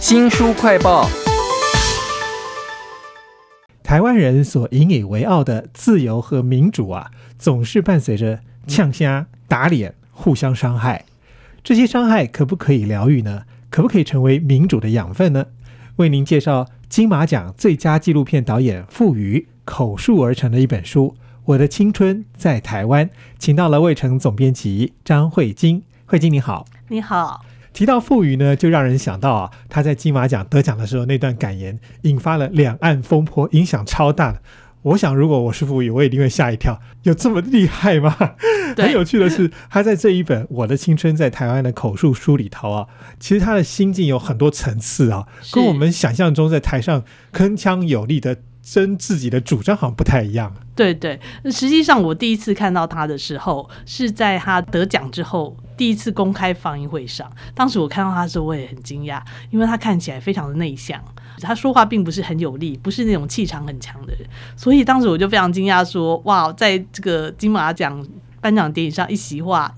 新书快报。台湾人所引以为傲的自由和民主啊，总是伴随着呛虾、打脸、互相伤害。这些伤害可不可以疗愈呢？可不可以成为民主的养分呢？为您介绍金马奖最佳纪录片导演傅予口述而成的一本书《我的青春在台湾》，请到了魏城总编辑张慧晶。慧晶你好，你好。提到傅予呢，就让人想到啊，他在金马奖得奖的时候那段感言，引发了两岸风波，影响超大的。我想，如果我是傅予，我一定会吓一跳，有这么厉害吗？很有趣的是，他在这一本《我的青春在台湾》的口述书里头啊，其实他的心境有很多层次啊，跟我们想象中在台上铿锵有力的争自己的主张好像不太一样。对对，实际上我第一次看到他的时候，是在他得奖之后第一次公开放映会上。当时我看到他的时候，我也很惊讶，因为他看起来非常的内向，他说话并不是很有力，不是那种气场很强的人。所以当时我就非常惊讶，说：“哇，在这个金马奖颁奖典礼上一席话。”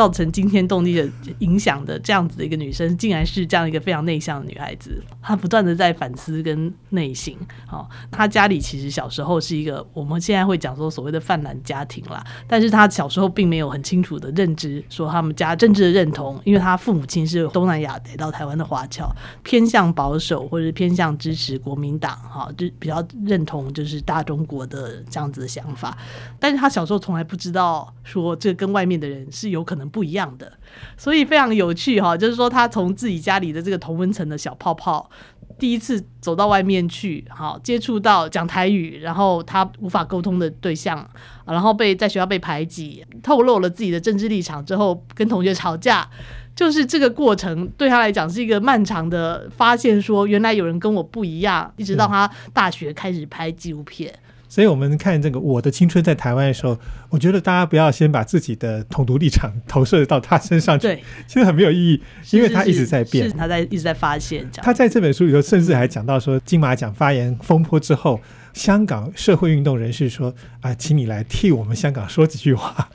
造成惊天动地的影响的这样子的一个女生，竟然是这样一个非常内向的女孩子。她不断的在反思跟内省。哦，她家里其实小时候是一个我们现在会讲说所谓的泛蓝家庭啦，但是她小时候并没有很清楚的认知，说他们家政治的认同，因为她父母亲是东南亚来到台湾的华侨，偏向保守或者偏向支持国民党，哈，就比较认同就是大中国的这样子的想法。但是她小时候从来不知道说这跟外面的人是有可能。不一样的，所以非常有趣哈。就是说，他从自己家里的这个同温层的小泡泡，第一次走到外面去，好接触到讲台语，然后他无法沟通的对象，然后被在学校被排挤，透露了自己的政治立场之后，跟同学吵架，就是这个过程对他来讲是一个漫长的发现，说原来有人跟我不一样，一直到他大学开始拍纪录片。所以，我们看这个《我的青春在台湾》的时候，我觉得大家不要先把自己的统独立场投射到他身上去，对，其实很没有意义，因为他一直在变，他在一直在发现。他在这本书里头，甚至还讲到说，金马奖发言风波之后，香港社会运动人士说：“啊，请你来替我们香港说几句话。”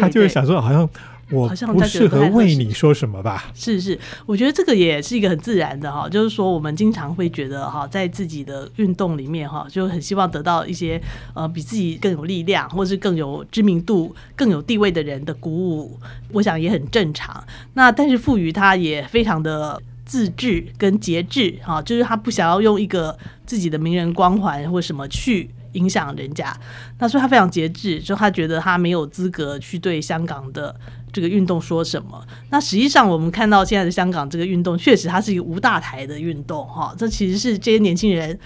他就是想说，好像。我不适合为你说什么吧？是是，我觉得这个也是一个很自然的哈，就是说我们经常会觉得哈，在自己的运动里面哈，就很希望得到一些呃比自己更有力量，或是更有知名度、更有地位的人的鼓舞，我想也很正常。那但是赋予他也非常的自制跟节制哈，就是他不想要用一个自己的名人光环或什么去。影响人家，那所以他非常节制，就他觉得他没有资格去对香港的这个运动说什么。那实际上我们看到现在的香港这个运动，确实它是一个无大台的运动，哈，这其实是这些年轻人。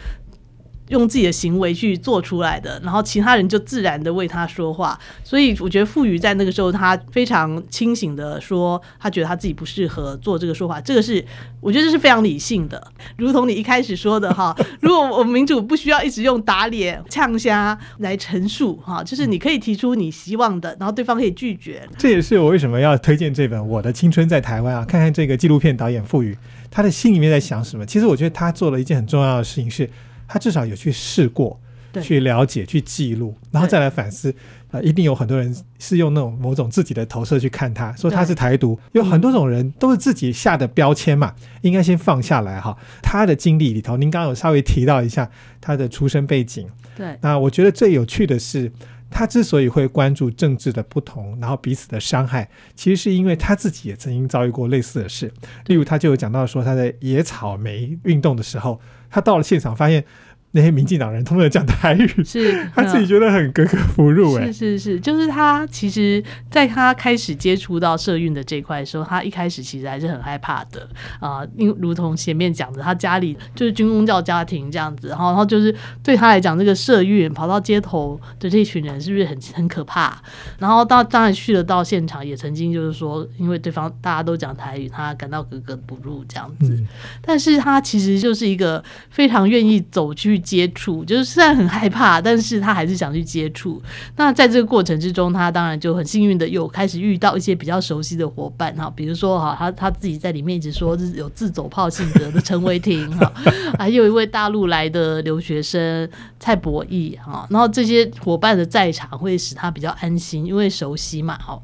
用自己的行为去做出来的，然后其他人就自然的为他说话。所以我觉得傅予在那个时候，他非常清醒的说，他觉得他自己不适合做这个说法。这个是我觉得这是非常理性的，如同你一开始说的哈。如果我们民主不需要一直用打脸、呛虾来陈述哈，就是你可以提出你希望的，然后对方可以拒绝。这也是我为什么要推荐这本《我的青春在台湾》啊，看看这个纪录片导演傅予他的心里面在想什么。其实我觉得他做了一件很重要的事情是。他至少有去试过，去了解、去记录，然后再来反思。呃，一定有很多人是用那种某种自己的投射去看他，说他是台独。有很多种人都是自己下的标签嘛，应该先放下来哈。他的经历里头，您刚刚有稍微提到一下他的出生背景。对，那我觉得最有趣的是，他之所以会关注政治的不同，然后彼此的伤害，其实是因为他自己也曾经遭遇过类似的事。例如，他就有讲到说，他在野草莓运动的时候。他到了现场，发现。那些民进党人通常讲台语，是 他自己觉得很格格不入哎。是是是，就是他其实在他开始接触到社运的这块的时候，他一开始其实还是很害怕的啊，因如同前面讲的，他家里就是军工教家庭这样子，然后然后就是对他来讲，这个社运跑到街头的这一群人是不是很很可怕？然后到当然去了到现场，也曾经就是说，因为对方大家都讲台语，他感到格格不入这样子。但是他其实就是一个非常愿意走去。接触就是虽然很害怕，但是他还是想去接触。那在这个过程之中，他当然就很幸运的有开始遇到一些比较熟悉的伙伴哈，比如说哈，他他自己在里面一直说是有自走炮性格的陈伟霆哈，还有一位大陆来的留学生蔡博义哈，然后这些伙伴的在场会使他比较安心，因为熟悉嘛哈。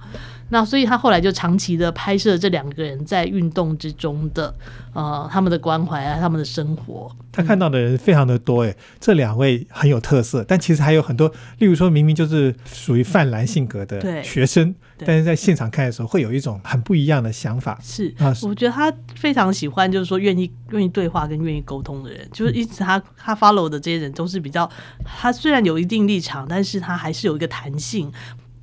那所以他后来就长期的拍摄这两个人在运动之中的呃他们的关怀啊，他们的生活。他看到的人非常的多哎，这两位很有特色，但其实还有很多，例如说明明就是属于泛蓝性格的学生，但是在现场看的时候会有一种很不一样的想法。是啊，我觉得他非常喜欢，就是说愿意愿意对话跟愿意沟通的人，就是一直他他 follow 的这些人都是比较，他虽然有一定立场，但是他还是有一个弹性，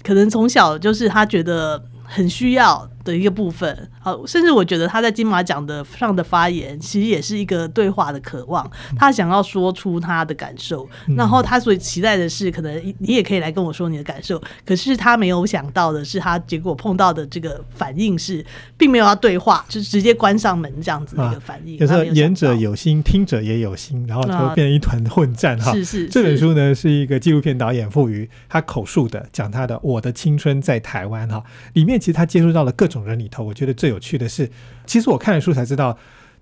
可能从小就是他觉得很需要。的一个部分，好，甚至我觉得他在金马奖的上的发言，其实也是一个对话的渴望。他想要说出他的感受，然后他所期待的是，可能你也可以来跟我说你的感受。可是他没有想到的是，他结果碰到的这个反应是，并没有要对话，就直接关上门这样子的一个反应。有时候言者有心，听者也有心，然后就变成一团混战哈。是是，这本书呢是一个纪录片导演赋予他口述的，讲他的《我的青春在台湾》哈。里面其实他接触到了各种人里头，我觉得。最有趣的是，其实我看了书才知道，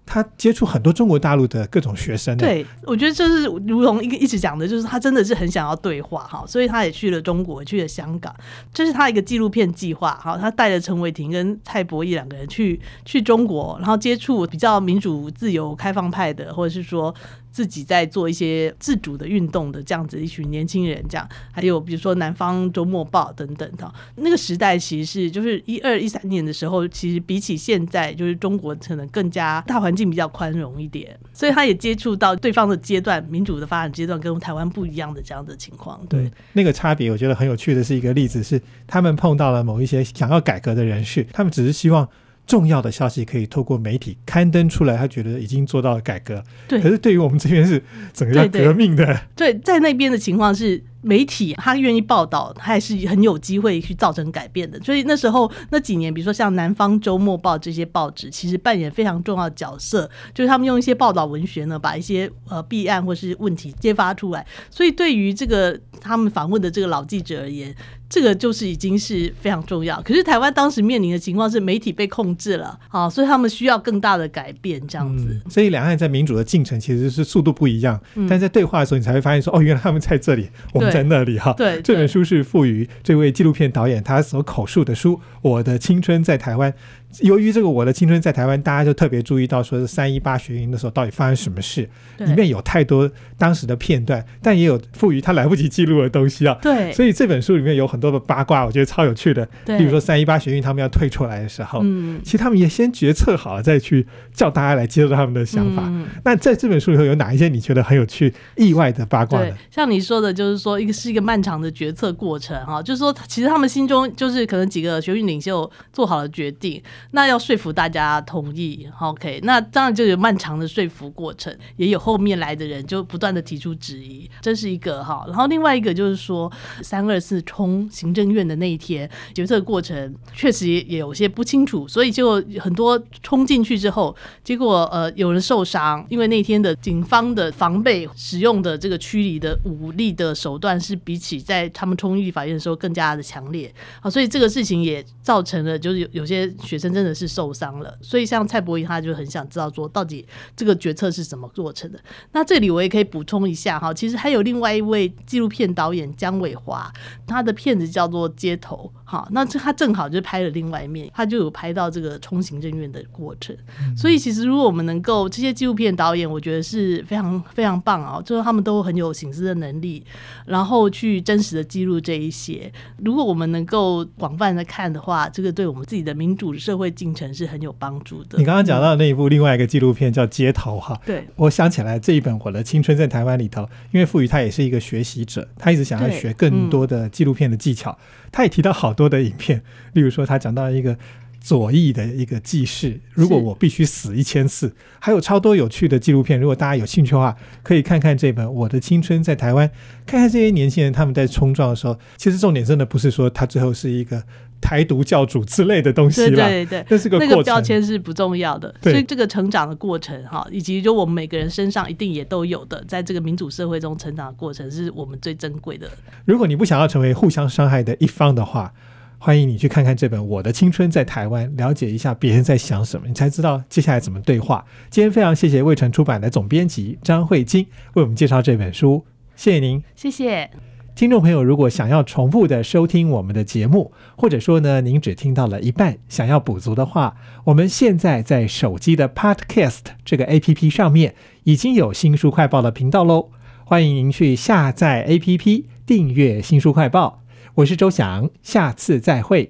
他接触很多中国大陆的各种学生。对，我觉得这是如同一个一直讲的，就是他真的是很想要对话哈，所以他也去了中国，去了香港，这是他一个纪录片计划哈。他带着陈伟霆跟蔡博义两个人去去中国，然后接触比较民主、自由、开放派的，或者是说。自己在做一些自主的运动的这样子一群年轻人，这样还有比如说南方周末报等等的，那个时代其实是就是一二一三年的时候，其实比起现在，就是中国可能更加大环境比较宽容一点，所以他也接触到对方的阶段，民主的发展阶段跟台湾不一样的这样的情况。对，那个差别我觉得很有趣的是一个例子是，他们碰到了某一些想要改革的人士，他们只是希望。重要的消息可以透过媒体刊登出来，他觉得已经做到了改革。对，可是对于我们这边是整个要革命的。对，在那边的情况是。媒体他愿意报道，他也是很有机会去造成改变的。所以那时候那几年，比如说像《南方周末报》这些报纸，其实扮演非常重要的角色，就是他们用一些报道文学呢，把一些呃弊案或是问题揭发出来。所以对于这个他们访问的这个老记者而言，这个就是已经是非常重要。可是台湾当时面临的情况是媒体被控制了啊，所以他们需要更大的改变这样子。所以两岸在民主的进程其实是速度不一样，但在对话的时候，你才会发现说，哦，原来他们在这里，我们。在那里哈，对，这本书是赋予这位纪录片导演他所口述的书《我的青春在台湾》。由于这个我的青春在台湾，大家就特别注意到说是三一八学运的时候到底发生什么事，里面有太多当时的片段，但也有赋予他来不及记录的东西啊。对，所以这本书里面有很多的八卦，我觉得超有趣的。对，比如说三一八学运他们要退出来的时候，嗯，其实他们也先决策好了再去叫大家来接受他们的想法。那在这本书里头有哪一些你觉得很有趣、意外的八卦呢？像你说的，就是说一个是一个漫长的决策过程哈，就是说其实他们心中就是可能几个学运领袖做好了决定。那要说服大家同意，OK，那当然就有漫长的说服过程，也有后面来的人就不断的提出质疑，这是一个哈。然后另外一个就是说，三二四冲行政院的那一天，决策过程确实也有些不清楚，所以就很多冲进去之后，结果呃有人受伤，因为那天的警方的防备使用的这个驱离的武力的手段是比起在他们冲进法院的时候更加的强烈啊，所以这个事情也造成了就是有有些学生真的是。受伤了，所以像蔡伯仪他就很想知道说，到底这个决策是怎么做成的？那这里我也可以补充一下哈，其实还有另外一位纪录片导演姜伟华，他的片子叫做《街头》哈，那这他正好就拍了另外一面，他就有拍到这个冲行政院的过程。所以其实如果我们能够这些纪录片导演，我觉得是非常非常棒啊，就是他们都很有醒思的能力，然后去真实的记录这一些。如果我们能够广泛的看的话，这个对我们自己的民主社会进程是很有帮助的。你刚刚讲到那一部另外一个纪录片叫《街头》哈，对我想起来这一本《我的青春在台湾》里头，因为傅予他也是一个学习者，他一直想要学更多的纪录片的技巧。他也提到好多的影片，例如说他讲到一个左翼的一个记事，如果我必须死一千次，还有超多有趣的纪录片。如果大家有兴趣的话，可以看看这本《我的青春在台湾》，看看这些年轻人他们在冲撞的时候，其实重点真的不是说他最后是一个。台独教主之类的东西了，对对对，那是个那个标签是不重要的，所以这个成长的过程哈，以及就我们每个人身上一定也都有的，在这个民主社会中成长的过程，是我们最珍贵的。如果你不想要成为互相伤害的一方的话，欢迎你去看看这本《我的青春在台湾》，了解一下别人在想什么，你才知道接下来怎么对话。今天非常谢谢未传出版的总编辑张慧晶为我们介绍这本书，谢谢您，谢谢。听众朋友，如果想要重复的收听我们的节目，或者说呢，您只听到了一半，想要补足的话，我们现在在手机的 Podcast 这个 APP 上面已经有新书快报的频道喽，欢迎您去下载 APP 订阅新书快报。我是周翔，下次再会。